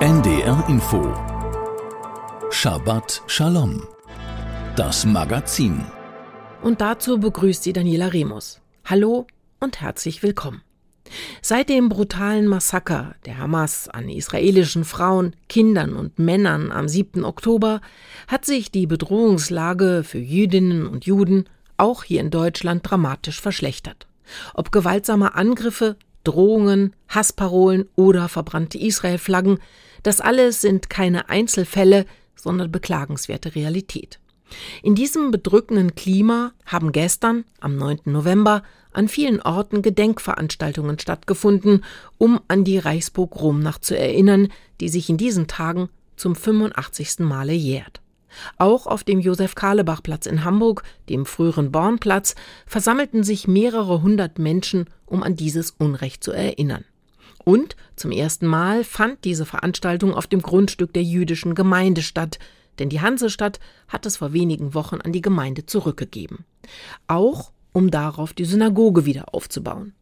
NDR Info Shabbat Shalom Das Magazin Und dazu begrüßt sie Daniela Remus. Hallo und herzlich willkommen. Seit dem brutalen Massaker der Hamas an israelischen Frauen, Kindern und Männern am 7. Oktober hat sich die Bedrohungslage für Jüdinnen und Juden auch hier in Deutschland dramatisch verschlechtert. Ob gewaltsame Angriffe, Drohungen, Hassparolen oder verbrannte Israel-Flaggen, das alles sind keine Einzelfälle, sondern beklagenswerte Realität. In diesem bedrückenden Klima haben gestern, am 9. November, an vielen Orten Gedenkveranstaltungen stattgefunden, um an die Reichsburg-Romnacht zu erinnern, die sich in diesen Tagen zum 85. Male jährt. Auch auf dem Josef-Karlebach-Platz in Hamburg, dem früheren Bornplatz, versammelten sich mehrere hundert Menschen, um an dieses Unrecht zu erinnern. Und zum ersten Mal fand diese Veranstaltung auf dem Grundstück der jüdischen Gemeinde statt, denn die Hansestadt hat es vor wenigen Wochen an die Gemeinde zurückgegeben. Auch um darauf die Synagoge wieder aufzubauen.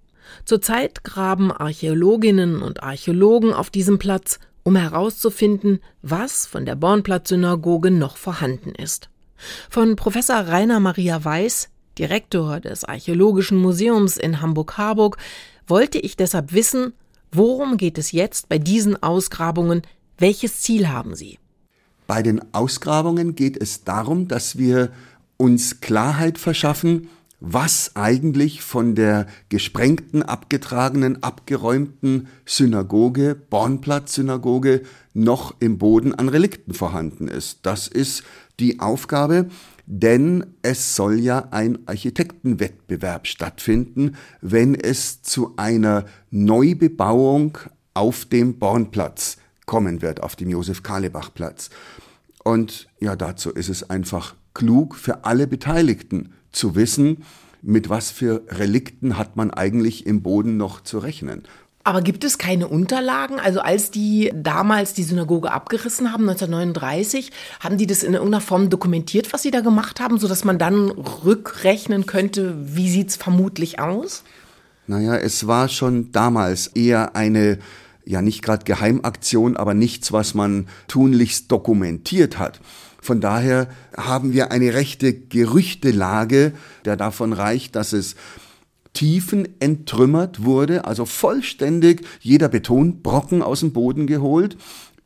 Zurzeit graben Archäologinnen und Archäologen auf diesem Platz, um herauszufinden, was von der Bornplatz-Synagoge noch vorhanden ist. Von Professor Rainer Maria Weiß, Direktor des Archäologischen Museums in Hamburg-Harburg, wollte ich deshalb wissen, Worum geht es jetzt bei diesen Ausgrabungen? Welches Ziel haben Sie? Bei den Ausgrabungen geht es darum, dass wir uns Klarheit verschaffen, was eigentlich von der gesprengten, abgetragenen, abgeräumten Synagoge, Bornplatz-Synagoge, noch im Boden an Relikten vorhanden ist. Das ist die Aufgabe, denn es soll ja ein Architektenwettbewerb stattfinden, wenn es zu einer Neubebauung auf dem Bornplatz kommen wird, auf dem Josef-Karlebach-Platz. Und ja, dazu ist es einfach klug für alle Beteiligten zu wissen, mit was für Relikten hat man eigentlich im Boden noch zu rechnen. Aber gibt es keine Unterlagen? Also als die damals die Synagoge abgerissen haben, 1939, haben die das in irgendeiner Form dokumentiert, was sie da gemacht haben, sodass man dann rückrechnen könnte, wie sieht es vermutlich aus? Naja, es war schon damals eher eine, ja nicht gerade Geheimaktion, aber nichts, was man tunlichst dokumentiert hat. Von daher haben wir eine rechte Gerüchtelage, der davon reicht, dass es Tiefen entrümmert wurde, also vollständig jeder Betonbrocken aus dem Boden geholt,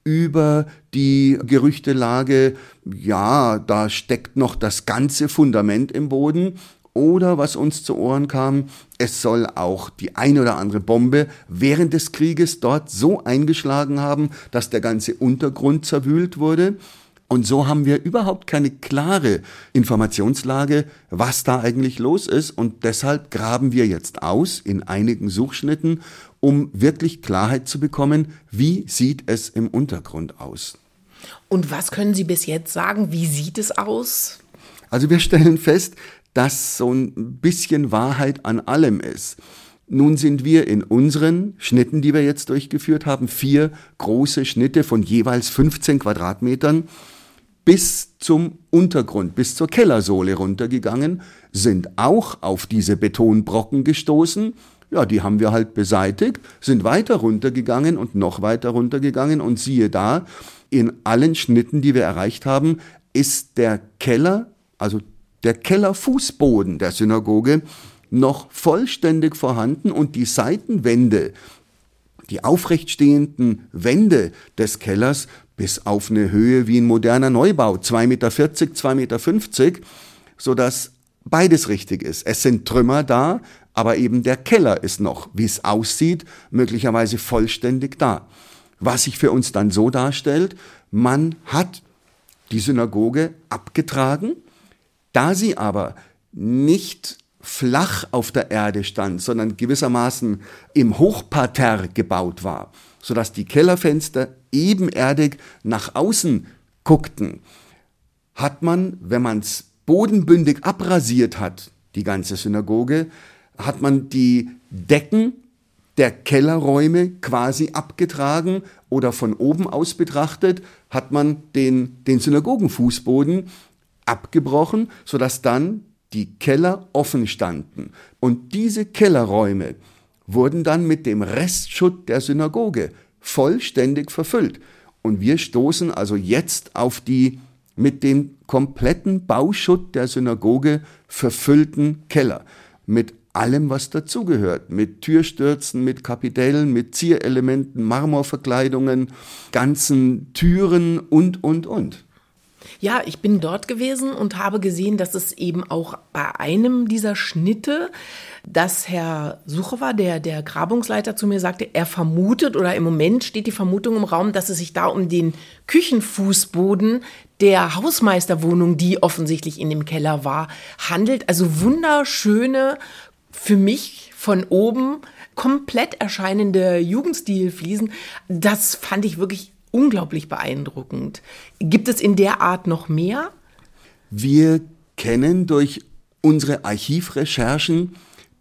über die Gerüchtelage, ja, da steckt noch das ganze Fundament im Boden. Oder was uns zu Ohren kam, es soll auch die eine oder andere Bombe während des Krieges dort so eingeschlagen haben, dass der ganze Untergrund zerwühlt wurde. Und so haben wir überhaupt keine klare Informationslage, was da eigentlich los ist. Und deshalb graben wir jetzt aus in einigen Suchschnitten, um wirklich Klarheit zu bekommen, wie sieht es im Untergrund aus. Und was können Sie bis jetzt sagen? Wie sieht es aus? Also wir stellen fest, dass so ein bisschen Wahrheit an allem ist. Nun sind wir in unseren Schnitten, die wir jetzt durchgeführt haben, vier große Schnitte von jeweils 15 Quadratmetern bis zum Untergrund, bis zur Kellersohle runtergegangen, sind auch auf diese Betonbrocken gestoßen. Ja, die haben wir halt beseitigt, sind weiter runtergegangen und noch weiter runtergegangen und siehe da, in allen Schnitten, die wir erreicht haben, ist der Keller, also der Kellerfußboden der Synagoge noch vollständig vorhanden und die Seitenwände, die aufrechtstehenden Wände des Kellers bis auf eine Höhe wie ein moderner Neubau, 2,40 Meter, 2,50 Meter, sodass beides richtig ist. Es sind Trümmer da, aber eben der Keller ist noch, wie es aussieht, möglicherweise vollständig da. Was sich für uns dann so darstellt, man hat die Synagoge abgetragen, da sie aber nicht flach auf der Erde stand, sondern gewissermaßen im Hochparterre gebaut war, sodass die Kellerfenster ebenerdig nach außen guckten, hat man, wenn man es bodenbündig abrasiert hat, die ganze Synagoge, hat man die Decken der Kellerräume quasi abgetragen oder von oben aus betrachtet, hat man den, den Synagogenfußboden abgebrochen, sodass dann die Keller offen standen. Und diese Kellerräume wurden dann mit dem Restschutt der Synagoge vollständig verfüllt. Und wir stoßen also jetzt auf die mit dem kompletten Bauschutt der Synagoge verfüllten Keller. Mit allem, was dazugehört. Mit Türstürzen, mit Kapitellen, mit Zierelementen, Marmorverkleidungen, ganzen Türen und, und, und. Ja, ich bin dort gewesen und habe gesehen, dass es eben auch bei einem dieser Schnitte, dass Herr Suchowa, der, der Grabungsleiter, zu mir sagte, er vermutet oder im Moment steht die Vermutung im Raum, dass es sich da um den Küchenfußboden der Hausmeisterwohnung, die offensichtlich in dem Keller war, handelt. Also wunderschöne, für mich von oben komplett erscheinende Jugendstilfliesen. Das fand ich wirklich unglaublich beeindruckend. Gibt es in der Art noch mehr? Wir kennen durch unsere Archivrecherchen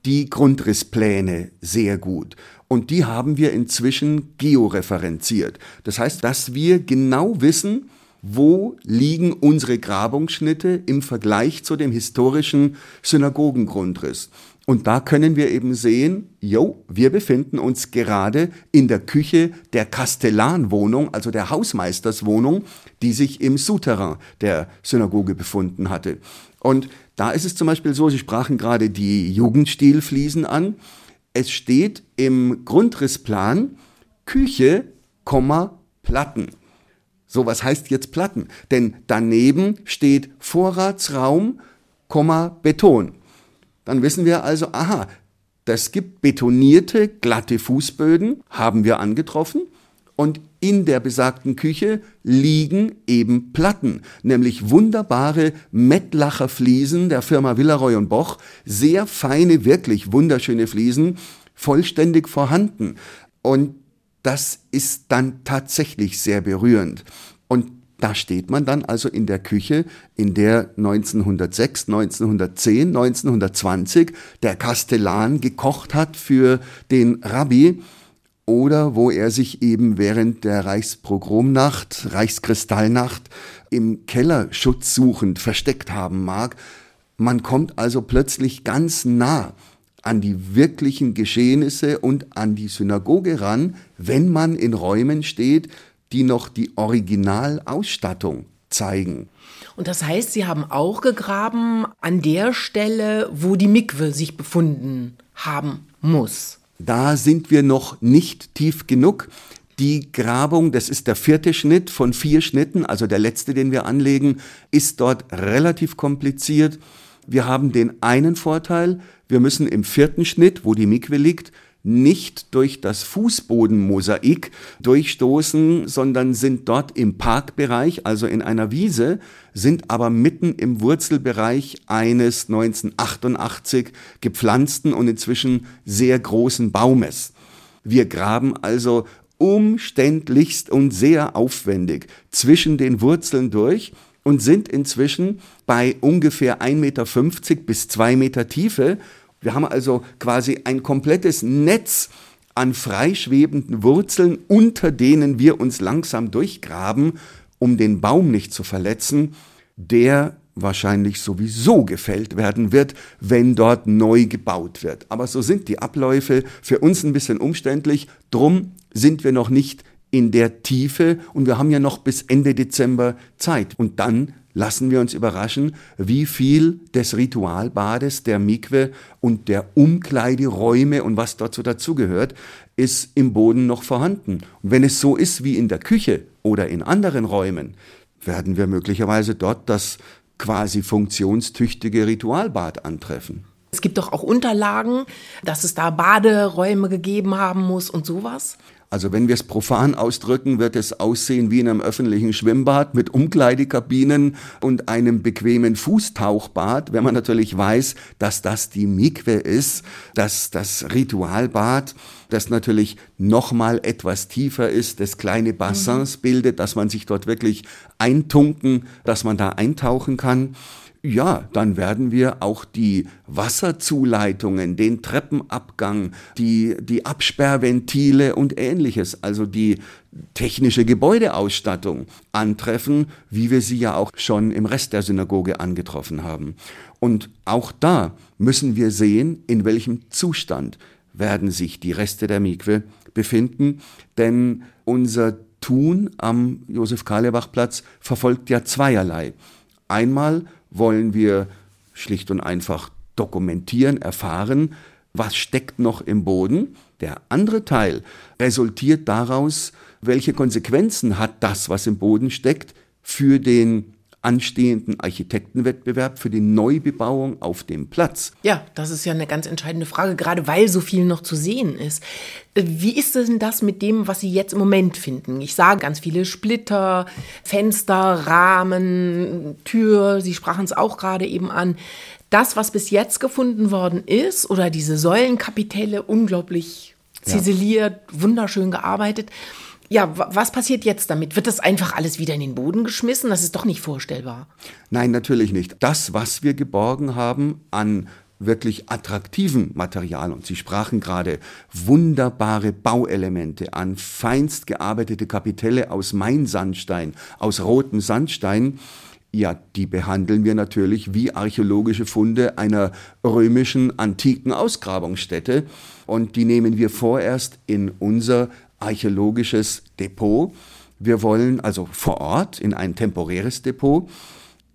die Grundrisspläne sehr gut. Und die haben wir inzwischen georeferenziert. Das heißt, dass wir genau wissen, wo liegen unsere Grabungsschnitte im Vergleich zu dem historischen Synagogengrundriss. Und da können wir eben sehen, jo, wir befinden uns gerade in der Küche der Kastellanwohnung, also der Hausmeisterswohnung, die sich im Souterrain der Synagoge befunden hatte. Und da ist es zum Beispiel so, Sie sprachen gerade die Jugendstilfliesen an. Es steht im Grundrissplan Küche, Platten. So, was heißt jetzt Platten? Denn daneben steht Vorratsraum, Beton. Dann wissen wir also, aha, das gibt betonierte, glatte Fußböden, haben wir angetroffen. Und in der besagten Küche liegen eben Platten, nämlich wunderbare Mettlacher Fliesen der Firma Villaroy und Boch, sehr feine, wirklich wunderschöne Fliesen, vollständig vorhanden. Und das ist dann tatsächlich sehr berührend. Da steht man dann also in der Küche, in der 1906, 1910, 1920 der Kastellan gekocht hat für den Rabbi oder wo er sich eben während der Reichspogromnacht, Reichskristallnacht im Keller schutzsuchend versteckt haben mag. Man kommt also plötzlich ganz nah an die wirklichen Geschehnisse und an die Synagoge ran, wenn man in Räumen steht, die noch die Originalausstattung zeigen. Und das heißt, Sie haben auch gegraben an der Stelle, wo die Mikwe sich befunden haben muss. Da sind wir noch nicht tief genug. Die Grabung, das ist der vierte Schnitt von vier Schnitten, also der letzte, den wir anlegen, ist dort relativ kompliziert. Wir haben den einen Vorteil, wir müssen im vierten Schnitt, wo die Mikwe liegt, nicht durch das Fußbodenmosaik durchstoßen, sondern sind dort im Parkbereich, also in einer Wiese, sind aber mitten im Wurzelbereich eines 1988 gepflanzten und inzwischen sehr großen Baumes. Wir graben also umständlichst und sehr aufwendig zwischen den Wurzeln durch und sind inzwischen bei ungefähr 1,50 Meter bis 2 Meter Tiefe wir haben also quasi ein komplettes Netz an freischwebenden Wurzeln, unter denen wir uns langsam durchgraben, um den Baum nicht zu verletzen, der wahrscheinlich sowieso gefällt werden wird, wenn dort neu gebaut wird. Aber so sind die Abläufe für uns ein bisschen umständlich. Drum sind wir noch nicht in der Tiefe und wir haben ja noch bis Ende Dezember Zeit. Und dann lassen wir uns überraschen, wie viel des Ritualbades, der Mikwe und der Umkleideräume und was dazu dazugehört, ist im Boden noch vorhanden. Und wenn es so ist wie in der Küche oder in anderen Räumen, werden wir möglicherweise dort das quasi funktionstüchtige Ritualbad antreffen. Es gibt doch auch Unterlagen, dass es da Baderäume gegeben haben muss und sowas. Also wenn wir es profan ausdrücken, wird es aussehen wie in einem öffentlichen Schwimmbad mit Umkleidekabinen und einem bequemen Fußtauchbad, wenn man natürlich weiß, dass das die Mikwe ist, dass das Ritualbad, das natürlich nochmal etwas tiefer ist, das kleine Bassins mhm. bildet, dass man sich dort wirklich eintunken, dass man da eintauchen kann. Ja, dann werden wir auch die Wasserzuleitungen, den Treppenabgang, die, die Absperrventile und ähnliches, also die technische Gebäudeausstattung antreffen, wie wir sie ja auch schon im Rest der Synagoge angetroffen haben. Und auch da müssen wir sehen, in welchem Zustand werden sich die Reste der Mikwe befinden, denn unser tun am Josef-Karlebach-Platz, verfolgt ja zweierlei. Einmal wollen wir schlicht und einfach dokumentieren, erfahren, was steckt noch im Boden. Der andere Teil resultiert daraus, welche Konsequenzen hat das, was im Boden steckt, für den anstehenden Architektenwettbewerb für die Neubebauung auf dem Platz? Ja, das ist ja eine ganz entscheidende Frage, gerade weil so viel noch zu sehen ist. Wie ist denn das mit dem, was Sie jetzt im Moment finden? Ich sage ganz viele Splitter, Fenster, Rahmen, Tür, Sie sprachen es auch gerade eben an. Das, was bis jetzt gefunden worden ist, oder diese Säulenkapitelle, unglaublich ziseliert, ja. wunderschön gearbeitet. Ja, was passiert jetzt damit? Wird das einfach alles wieder in den Boden geschmissen? Das ist doch nicht vorstellbar. Nein, natürlich nicht. Das, was wir geborgen haben an wirklich attraktiven Material. Und Sie sprachen gerade wunderbare Bauelemente an, feinst gearbeitete Kapitelle aus Mainsandstein, aus rotem Sandstein. Ja, die behandeln wir natürlich wie archäologische Funde einer römischen antiken Ausgrabungsstätte. Und die nehmen wir vorerst in unser archäologisches Depot. Wir wollen also vor Ort in ein temporäres Depot.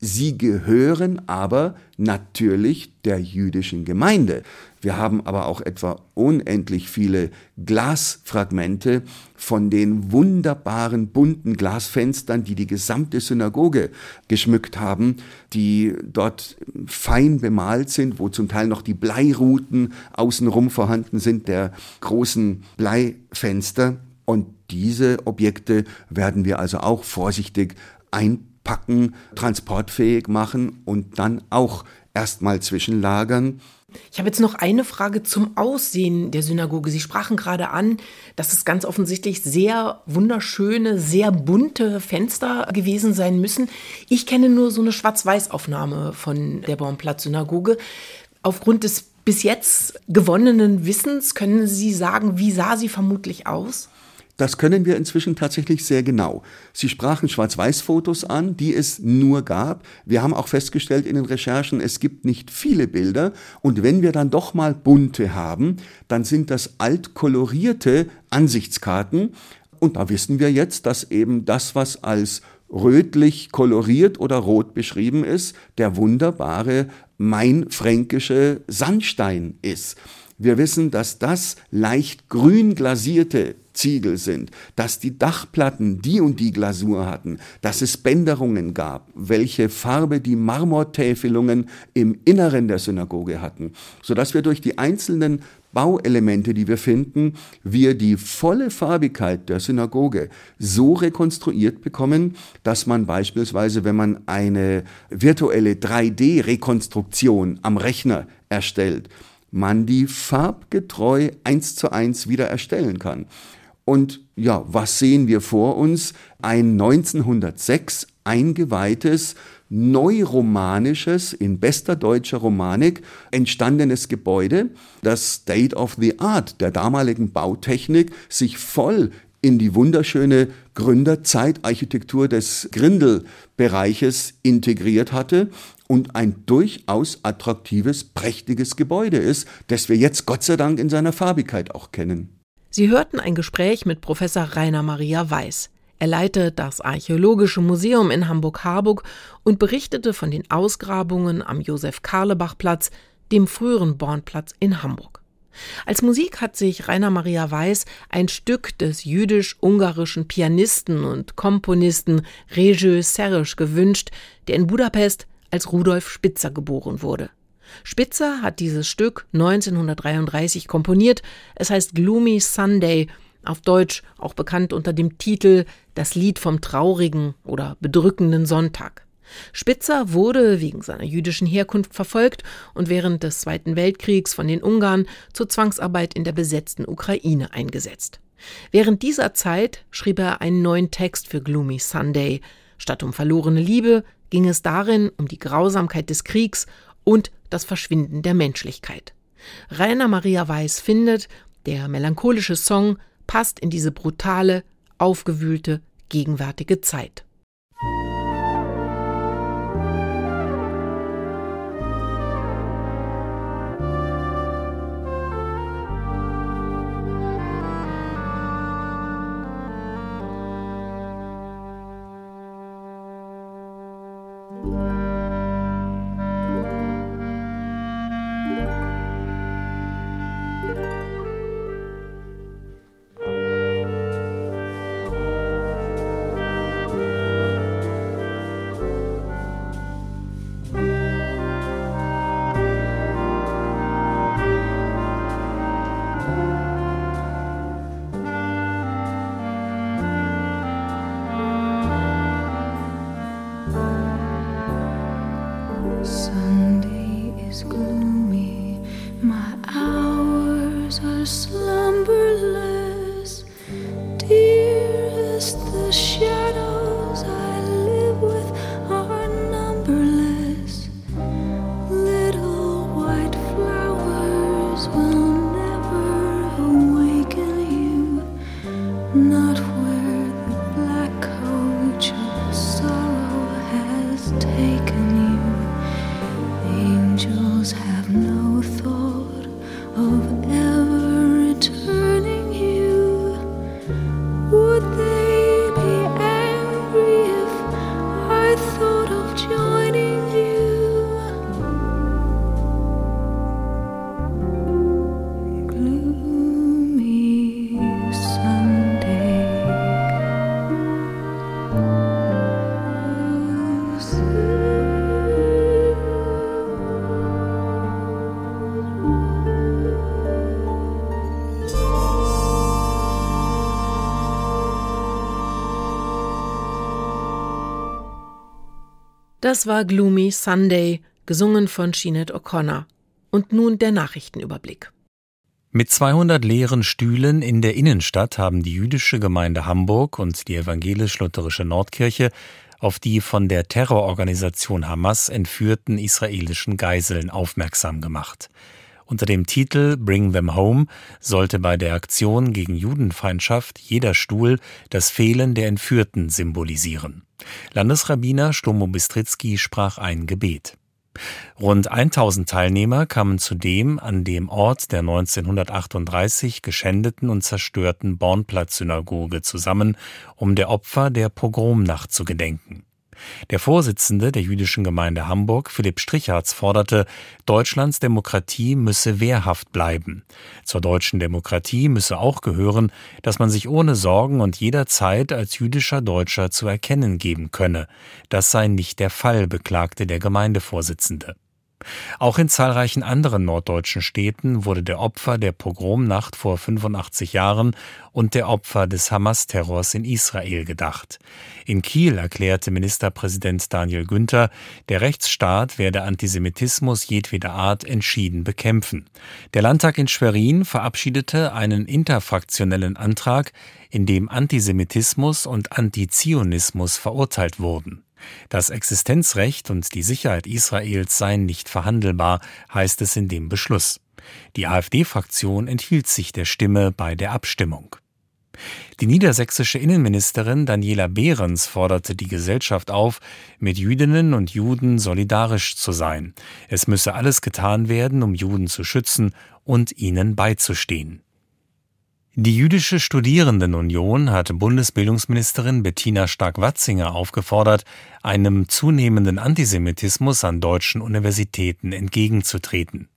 Sie gehören aber natürlich der jüdischen Gemeinde. Wir haben aber auch etwa unendlich viele Glasfragmente von den wunderbaren bunten Glasfenstern, die die gesamte Synagoge geschmückt haben, die dort fein bemalt sind, wo zum Teil noch die Bleiruten außenrum vorhanden sind, der großen Bleifenster. Und diese Objekte werden wir also auch vorsichtig einpacken, transportfähig machen und dann auch erstmal zwischenlagern. Ich habe jetzt noch eine Frage zum Aussehen der Synagoge. Sie sprachen gerade an, dass es ganz offensichtlich sehr wunderschöne, sehr bunte Fenster gewesen sein müssen. Ich kenne nur so eine Schwarz-Weiß-Aufnahme von der Baumplatz-Synagoge. Aufgrund des bis jetzt gewonnenen Wissens können Sie sagen, wie sah sie vermutlich aus? Das können wir inzwischen tatsächlich sehr genau. Sie sprachen Schwarz-Weiß-Fotos an, die es nur gab. Wir haben auch festgestellt in den Recherchen, es gibt nicht viele Bilder. Und wenn wir dann doch mal bunte haben, dann sind das altkolorierte Ansichtskarten. Und da wissen wir jetzt, dass eben das, was als rötlich koloriert oder rot beschrieben ist, der wunderbare mainfränkische Sandstein ist. Wir wissen, dass das leicht grün glasierte Ziegel sind, dass die Dachplatten die und die Glasur hatten, dass es Bänderungen gab, welche Farbe die Marmortäfelungen im Inneren der Synagoge hatten, sodass wir durch die einzelnen Bauelemente, die wir finden, wir die volle Farbigkeit der Synagoge so rekonstruiert bekommen, dass man beispielsweise, wenn man eine virtuelle 3D-Rekonstruktion am Rechner erstellt, man die farbgetreu eins zu eins wieder erstellen kann. Und ja, was sehen wir vor uns? Ein 1906 eingeweihtes, neuromanisches, in bester deutscher Romanik entstandenes Gebäude, das State of the Art der damaligen Bautechnik sich voll in die wunderschöne Gründerzeitarchitektur des Grindelbereiches integriert hatte und ein durchaus attraktives, prächtiges Gebäude ist, das wir jetzt Gott sei Dank in seiner Farbigkeit auch kennen. Sie hörten ein Gespräch mit Professor Rainer Maria Weiß. Er leitet das Archäologische Museum in Hamburg-Harburg und berichtete von den Ausgrabungen am Josef-Karlebach-Platz, dem früheren Bornplatz in Hamburg. Als Musik hat sich Rainer Maria Weiß ein Stück des jüdisch-ungarischen Pianisten und Komponisten Rejö Serisch gewünscht, der in Budapest als Rudolf Spitzer geboren wurde. Spitzer hat dieses Stück 1933 komponiert. Es heißt Gloomy Sunday, auf Deutsch auch bekannt unter dem Titel Das Lied vom traurigen oder bedrückenden Sonntag. Spitzer wurde wegen seiner jüdischen Herkunft verfolgt und während des Zweiten Weltkriegs von den Ungarn zur Zwangsarbeit in der besetzten Ukraine eingesetzt. Während dieser Zeit schrieb er einen neuen Text für Gloomy Sunday. Statt um verlorene Liebe ging es darin um die Grausamkeit des Kriegs und das Verschwinden der Menschlichkeit. Rainer Maria Weiß findet, der melancholische Song passt in diese brutale, aufgewühlte, gegenwärtige Zeit. Das war Gloomy Sunday, gesungen von Sinead O'Connor. Und nun der Nachrichtenüberblick. Mit 200 leeren Stühlen in der Innenstadt haben die jüdische Gemeinde Hamburg und die evangelisch-lutherische Nordkirche auf die von der Terrororganisation Hamas entführten israelischen Geiseln aufmerksam gemacht. Unter dem Titel Bring Them Home sollte bei der Aktion gegen Judenfeindschaft jeder Stuhl das Fehlen der Entführten symbolisieren. Landesrabbiner Stomo Bistritzky sprach ein Gebet. Rund 1000 Teilnehmer kamen zudem an dem Ort der 1938 geschändeten und zerstörten Bornplatz-Synagoge zusammen, um der Opfer der Pogromnacht zu gedenken. Der Vorsitzende der jüdischen Gemeinde Hamburg, Philipp Stricherz, forderte, Deutschlands Demokratie müsse wehrhaft bleiben. Zur deutschen Demokratie müsse auch gehören, dass man sich ohne Sorgen und jederzeit als jüdischer Deutscher zu erkennen geben könne. Das sei nicht der Fall, beklagte der Gemeindevorsitzende. Auch in zahlreichen anderen norddeutschen Städten wurde der Opfer der Pogromnacht vor 85 Jahren und der Opfer des Hamas-Terrors in Israel gedacht. In Kiel erklärte Ministerpräsident Daniel Günther, der Rechtsstaat werde Antisemitismus jedweder Art entschieden bekämpfen. Der Landtag in Schwerin verabschiedete einen interfraktionellen Antrag, in dem Antisemitismus und Antizionismus verurteilt wurden. Das Existenzrecht und die Sicherheit Israels seien nicht verhandelbar, heißt es in dem Beschluss. Die AfD-Fraktion enthielt sich der Stimme bei der Abstimmung. Die niedersächsische Innenministerin Daniela Behrens forderte die Gesellschaft auf, mit Jüdinnen und Juden solidarisch zu sein. Es müsse alles getan werden, um Juden zu schützen und ihnen beizustehen. Die Jüdische Studierendenunion hat Bundesbildungsministerin Bettina Stark-Watzinger aufgefordert, einem zunehmenden Antisemitismus an deutschen Universitäten entgegenzutreten.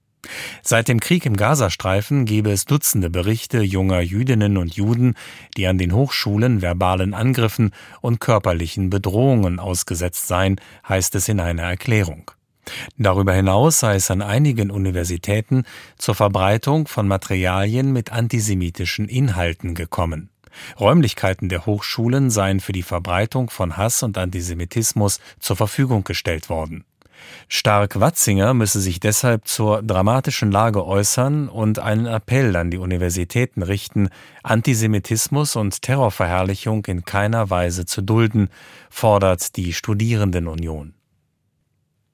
Seit dem Krieg im Gazastreifen gebe es Dutzende Berichte junger Jüdinnen und Juden, die an den Hochschulen verbalen Angriffen und körperlichen Bedrohungen ausgesetzt seien, heißt es in einer Erklärung. Darüber hinaus sei es an einigen Universitäten zur Verbreitung von Materialien mit antisemitischen Inhalten gekommen. Räumlichkeiten der Hochschulen seien für die Verbreitung von Hass und Antisemitismus zur Verfügung gestellt worden. Stark-Watzinger müsse sich deshalb zur dramatischen Lage äußern und einen Appell an die Universitäten richten, Antisemitismus und Terrorverherrlichung in keiner Weise zu dulden, fordert die Studierendenunion.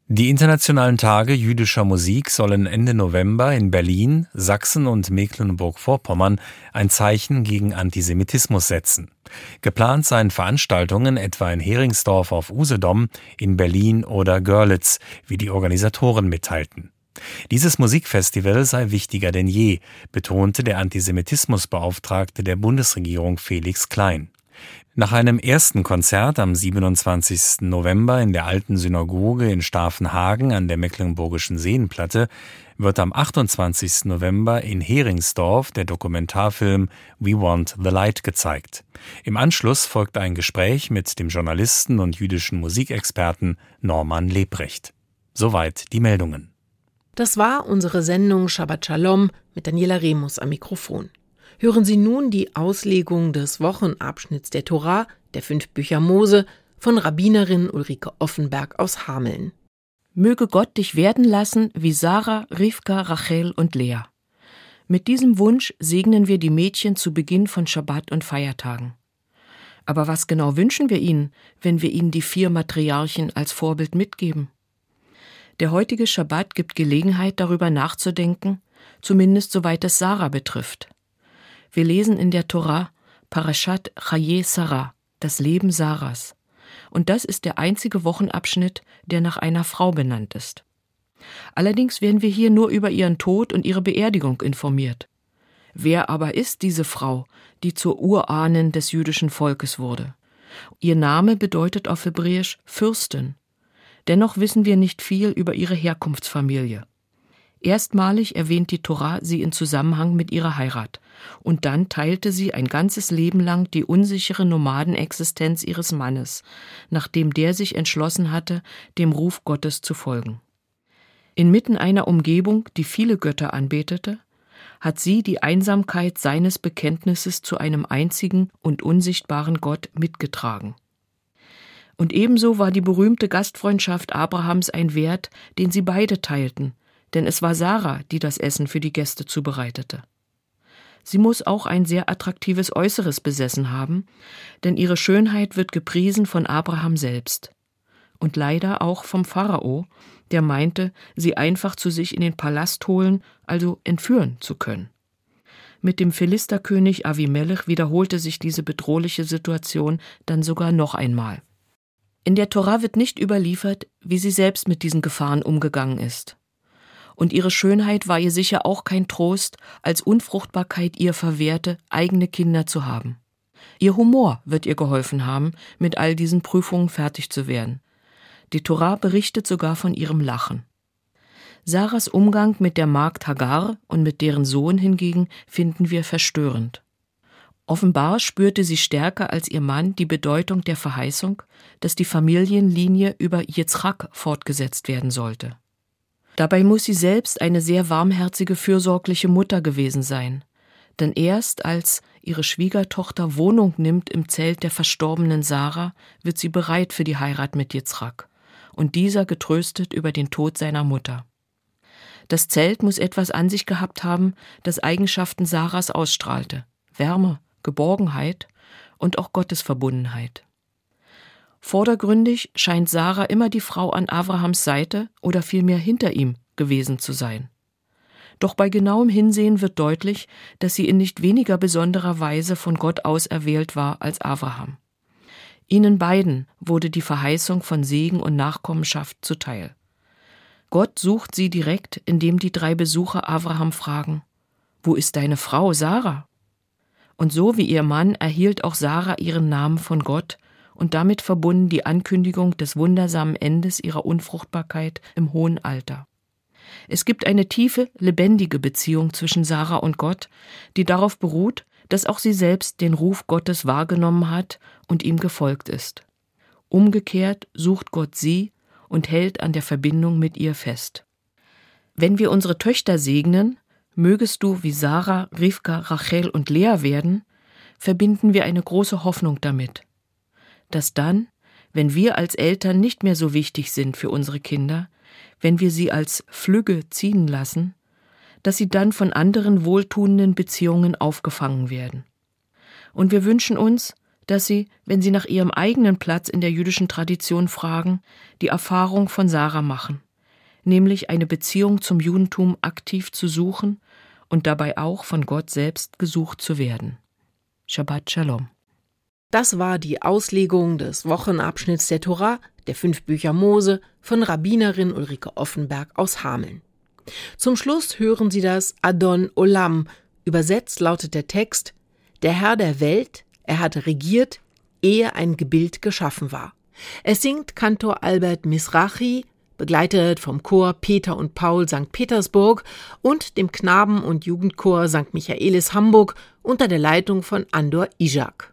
Die internationalen Tage jüdischer Musik sollen Ende November in Berlin, Sachsen und Mecklenburg-Vorpommern ein Zeichen gegen Antisemitismus setzen. Geplant seien Veranstaltungen etwa in Heringsdorf auf Usedom, in Berlin oder Görlitz, wie die Organisatoren mitteilten. Dieses Musikfestival sei wichtiger denn je, betonte der Antisemitismusbeauftragte der Bundesregierung Felix Klein. Nach einem ersten Konzert am 27. November in der alten Synagoge in Staffenhagen an der Mecklenburgischen Seenplatte wird am 28. November in Heringsdorf der Dokumentarfilm We Want the Light gezeigt. Im Anschluss folgt ein Gespräch mit dem Journalisten und jüdischen Musikexperten Norman Lebrecht. Soweit die Meldungen. Das war unsere Sendung Shabbat Shalom mit Daniela Remus am Mikrofon. Hören Sie nun die Auslegung des Wochenabschnitts der Torah, der fünf Bücher Mose, von Rabbinerin Ulrike Offenberg aus Hameln. Möge Gott dich werden lassen wie Sarah, Rivka, Rachel und Lea. Mit diesem Wunsch segnen wir die Mädchen zu Beginn von Schabbat und Feiertagen. Aber was genau wünschen wir ihnen, wenn wir ihnen die vier Matriarchen als Vorbild mitgeben? Der heutige Schabbat gibt Gelegenheit, darüber nachzudenken, zumindest soweit es Sarah betrifft. Wir lesen in der Tora, Parashat Chaye Sarah, das Leben Sarahs. Und das ist der einzige Wochenabschnitt, der nach einer Frau benannt ist. Allerdings werden wir hier nur über ihren Tod und ihre Beerdigung informiert. Wer aber ist diese Frau, die zur Urahnen des jüdischen Volkes wurde? Ihr Name bedeutet auf Hebräisch Fürstin. Dennoch wissen wir nicht viel über ihre Herkunftsfamilie. Erstmalig erwähnt die Torah sie in Zusammenhang mit ihrer Heirat, und dann teilte sie ein ganzes Leben lang die unsichere Nomadenexistenz ihres Mannes, nachdem der sich entschlossen hatte, dem Ruf Gottes zu folgen. Inmitten einer Umgebung, die viele Götter anbetete, hat sie die Einsamkeit seines Bekenntnisses zu einem einzigen und unsichtbaren Gott mitgetragen. Und ebenso war die berühmte Gastfreundschaft Abrahams ein Wert, den sie beide teilten, denn es war Sarah, die das Essen für die Gäste zubereitete. Sie muss auch ein sehr attraktives Äußeres besessen haben, denn ihre Schönheit wird gepriesen von Abraham selbst und leider auch vom Pharao, der meinte, sie einfach zu sich in den Palast holen, also entführen zu können. Mit dem Philisterkönig Avimelech wiederholte sich diese bedrohliche Situation dann sogar noch einmal. In der Tora wird nicht überliefert, wie sie selbst mit diesen Gefahren umgegangen ist. Und ihre Schönheit war ihr sicher auch kein Trost, als Unfruchtbarkeit ihr verwehrte, eigene Kinder zu haben. Ihr Humor wird ihr geholfen haben, mit all diesen Prüfungen fertig zu werden. Die Torah berichtet sogar von ihrem Lachen. Sarahs Umgang mit der Magd Hagar und mit deren Sohn hingegen finden wir verstörend. Offenbar spürte sie stärker als ihr Mann die Bedeutung der Verheißung, dass die Familienlinie über Yitzchak fortgesetzt werden sollte. Dabei muss sie selbst eine sehr warmherzige, fürsorgliche Mutter gewesen sein. Denn erst als ihre Schwiegertochter Wohnung nimmt im Zelt der verstorbenen Sarah, wird sie bereit für die Heirat mit Yitzchak und dieser getröstet über den Tod seiner Mutter. Das Zelt muss etwas an sich gehabt haben, das Eigenschaften Sarahs ausstrahlte. Wärme, Geborgenheit und auch Gottesverbundenheit. Vordergründig scheint Sarah immer die Frau an Abrahams Seite oder vielmehr hinter ihm gewesen zu sein. Doch bei genauem Hinsehen wird deutlich, dass sie in nicht weniger besonderer Weise von Gott auserwählt war als Abraham. Ihnen beiden wurde die Verheißung von Segen und Nachkommenschaft zuteil. Gott sucht sie direkt, indem die drei Besucher Abraham fragen: Wo ist deine Frau Sarah? Und so wie ihr Mann erhielt auch Sarah ihren Namen von Gott und damit verbunden die Ankündigung des wundersamen Endes ihrer Unfruchtbarkeit im hohen Alter. Es gibt eine tiefe, lebendige Beziehung zwischen Sarah und Gott, die darauf beruht, dass auch sie selbst den Ruf Gottes wahrgenommen hat und ihm gefolgt ist. Umgekehrt sucht Gott sie und hält an der Verbindung mit ihr fest. Wenn wir unsere Töchter segnen, mögest du wie Sarah, Rivka, Rachel und Lea werden, verbinden wir eine große Hoffnung damit. Dass dann, wenn wir als Eltern nicht mehr so wichtig sind für unsere Kinder, wenn wir sie als Flügge ziehen lassen, dass sie dann von anderen wohltuenden Beziehungen aufgefangen werden. Und wir wünschen uns, dass sie, wenn sie nach ihrem eigenen Platz in der jüdischen Tradition fragen, die Erfahrung von Sarah machen, nämlich eine Beziehung zum Judentum aktiv zu suchen und dabei auch von Gott selbst gesucht zu werden. Shabbat Shalom. Das war die Auslegung des Wochenabschnitts der Torah, der fünf Bücher Mose, von Rabbinerin Ulrike Offenberg aus Hameln. Zum Schluss hören Sie das Adon Olam. Übersetzt lautet der Text Der Herr der Welt, er hat regiert, ehe ein Gebild geschaffen war. Es singt Kantor Albert Misrachi, begleitet vom Chor Peter und Paul St. Petersburg und dem Knaben- und Jugendchor St. Michaelis Hamburg unter der Leitung von Andor Ijak.